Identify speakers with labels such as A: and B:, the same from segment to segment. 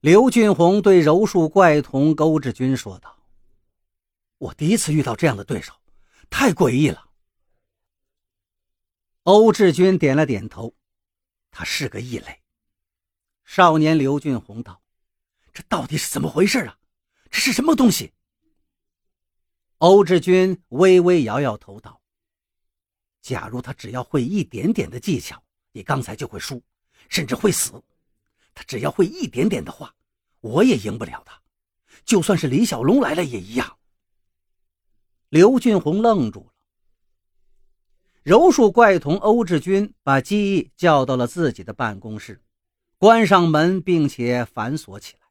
A: 刘俊宏对柔术怪童欧志军说道：“我第一次遇到这样的对手，太诡异了。”欧志军点了点头，他是个异类。少年刘俊宏道：“这到底是怎么回事啊？这是什么东西？”欧志军微微摇摇头道：“假如他只要会一点点的技巧，你刚才就会输，甚至会死。”他只要会一点点的话，我也赢不了他。就算是李小龙来了也一样。刘俊宏愣住了。柔术怪童欧志军把姬毅叫到了自己的办公室，关上门，并且反锁起来。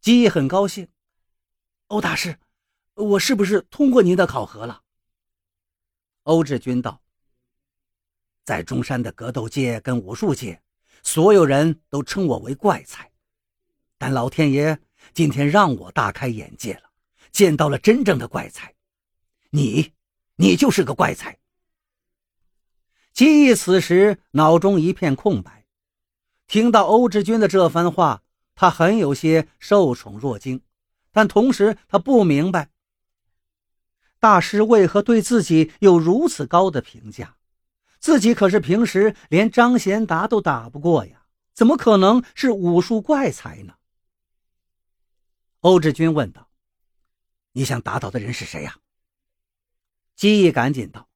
A: 姬毅很高兴：“欧大师，我是不是通过您的考核了？”欧志军道：“在中山的格斗界跟武术界。”所有人都称我为怪才，但老天爷今天让我大开眼界了，见到了真正的怪才。你，你就是个怪才。季毅此时脑中一片空白，听到欧志军的这番话，他很有些受宠若惊，但同时他不明白，大师为何对自己有如此高的评价。自己可是平时连张贤达都打不过呀，怎么可能是武术怪才呢？欧志军问道：“你想打倒的人是谁呀？”姬毅赶紧道：“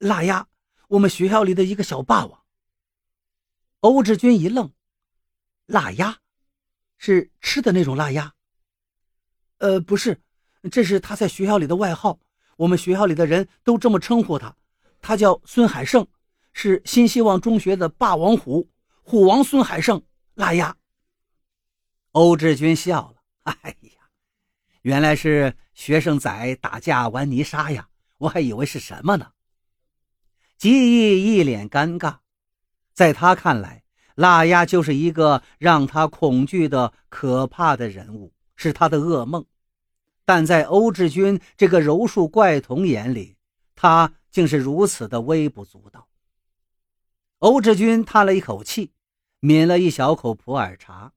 A: 辣鸭，我们学校里的一个小霸王。”欧志军一愣：“辣鸭，是吃的那种辣鸭？”“呃，不是，这是他在学校里的外号，我们学校里的人都这么称呼他，他叫孙海胜。”是新希望中学的霸王虎，虎王孙海胜，拉鸭。欧志军笑了，哎呀，原来是学生仔打架玩泥沙呀，我还以为是什么呢。吉义一脸尴尬，在他看来，辣鸭就是一个让他恐惧的可怕的人物，是他的噩梦。但在欧志军这个柔术怪童眼里，他竟是如此的微不足道。欧志军叹了一口气，抿了一小口普洱茶。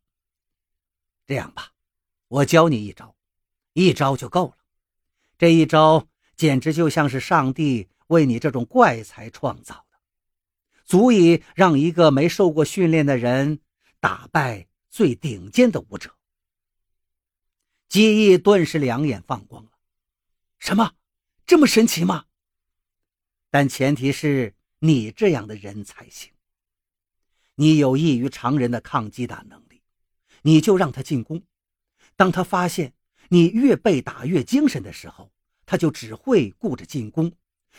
A: 这样吧，我教你一招，一招就够了。这一招简直就像是上帝为你这种怪才创造的，足以让一个没受过训练的人打败最顶尖的武者。姬毅顿时两眼放光了：“什么？这么神奇吗？但前提是……”你这样的人才行。你有异于常人的抗击打能力，你就让他进攻。当他发现你越被打越精神的时候，他就只会顾着进攻，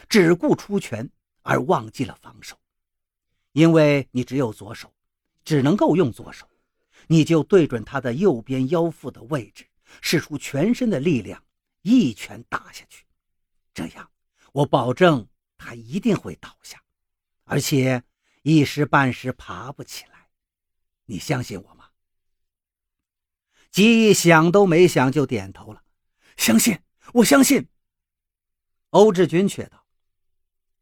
A: 只顾出拳，而忘记了防守。因为你只有左手，只能够用左手，你就对准他的右边腰腹的位置，使出全身的力量，一拳打下去。这样，我保证他一定会倒下。而且一时半时爬不起来，你相信我吗？姬毅想都没想就点头了，相信，我相信。欧志军却道：“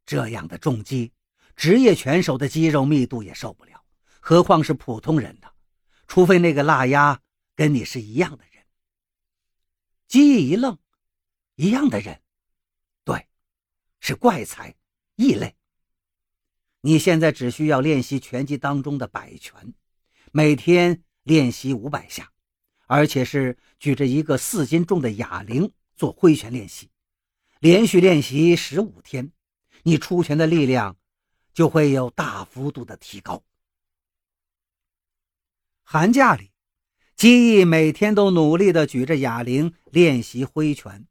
A: 这样的重击，职业拳手的肌肉密度也受不了，何况是普通人呢？除非那个辣鸭跟你是一样的人。”姬毅一愣：“一样的人？对，是怪才，异类。”你现在只需要练习拳击当中的摆拳，每天练习五百下，而且是举着一个四斤重的哑铃做挥拳练习，连续练习十五天，你出拳的力量就会有大幅度的提高。寒假里，基义每天都努力的举着哑铃练习挥拳，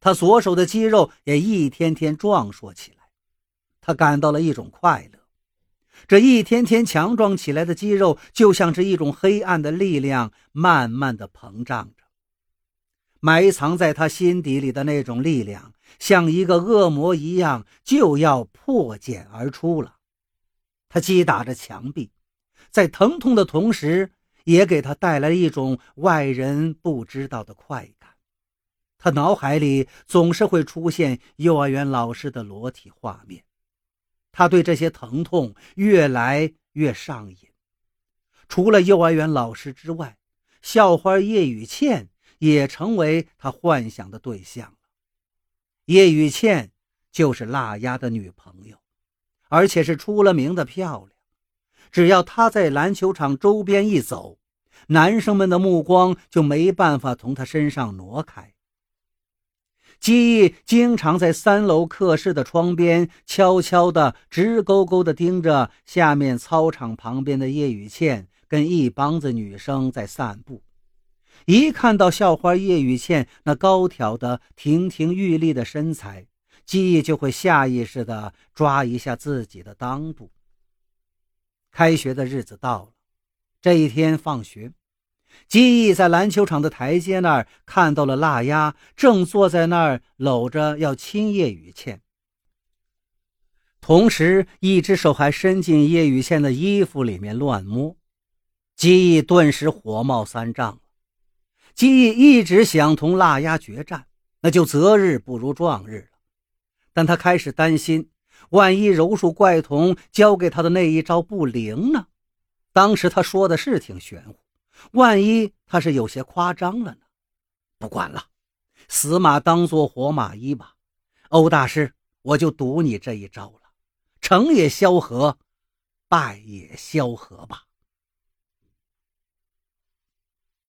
A: 他左手的肌肉也一天天壮硕起来。他感到了一种快乐，这一天天强壮起来的肌肉，就像是一种黑暗的力量，慢慢的膨胀着。埋藏在他心底里的那种力量，像一个恶魔一样，就要破茧而出了。他击打着墙壁，在疼痛的同时，也给他带来一种外人不知道的快感。他脑海里总是会出现幼儿园老师的裸体画面。他对这些疼痛越来越上瘾，除了幼儿园老师之外，校花叶雨倩也成为他幻想的对象了。叶雨倩就是辣丫的女朋友，而且是出了名的漂亮。只要她在篮球场周边一走，男生们的目光就没办法从她身上挪开。记忆经常在三楼课室的窗边悄悄地、直勾勾地盯着下面操场旁边的叶雨倩跟一帮子女生在散步。一看到校花叶雨倩那高挑的、亭亭玉立的身材，记忆就会下意识地抓一下自己的裆部。开学的日子到了，这一天放学。基义在篮球场的台阶那儿看到了腊鸭，正坐在那儿搂着要亲叶雨倩，同时一只手还伸进叶雨倩的衣服里面乱摸。基义顿时火冒三丈了。基义一直想同腊鸭决战，那就择日不如撞日了。但他开始担心，万一柔术怪童教给他的那一招不灵呢？当时他说的是挺玄乎。万一他是有些夸张了呢？不管了，死马当做活马医吧。欧大师，我就赌你这一招了，成也萧何，败也萧何吧。